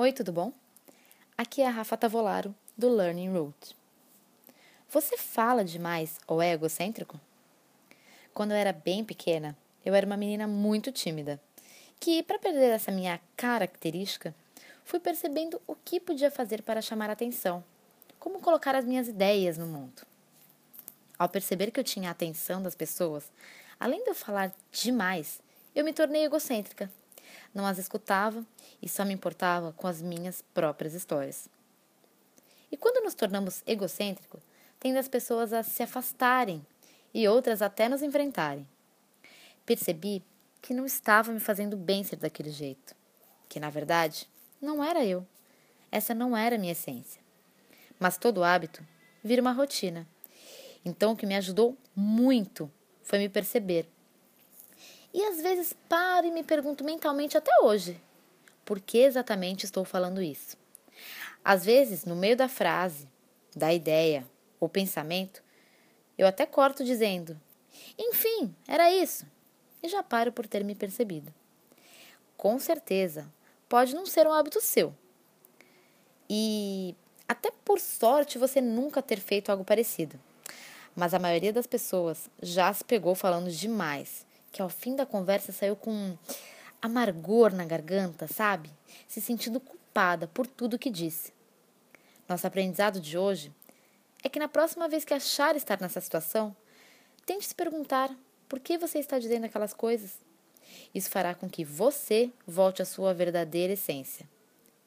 Oi, tudo bom? Aqui é a Rafa Tavolaro, do Learning Route. Você fala demais ou é egocêntrico? Quando eu era bem pequena, eu era uma menina muito tímida, que, para perder essa minha característica, fui percebendo o que podia fazer para chamar atenção, como colocar as minhas ideias no mundo. Ao perceber que eu tinha a atenção das pessoas, além de eu falar demais, eu me tornei egocêntrica não as escutava e só me importava com as minhas próprias histórias. E quando nos tornamos egocêntricos, tende as pessoas a se afastarem e outras até nos enfrentarem. Percebi que não estava me fazendo bem ser daquele jeito, que na verdade não era eu. Essa não era a minha essência. Mas todo hábito vira uma rotina. Então o que me ajudou muito foi me perceber e às vezes paro e me pergunto mentalmente até hoje: por que exatamente estou falando isso? Às vezes, no meio da frase, da ideia ou pensamento, eu até corto dizendo: enfim, era isso, e já paro por ter me percebido. Com certeza, pode não ser um hábito seu. E até por sorte você nunca ter feito algo parecido. Mas a maioria das pessoas já se pegou falando demais que ao fim da conversa saiu com amargor na garganta, sabe? Se sentindo culpada por tudo que disse. Nosso aprendizado de hoje é que na próxima vez que achar estar nessa situação, tente se perguntar por que você está dizendo aquelas coisas. Isso fará com que você volte à sua verdadeira essência,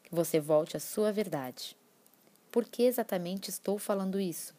que você volte à sua verdade. Por que exatamente estou falando isso?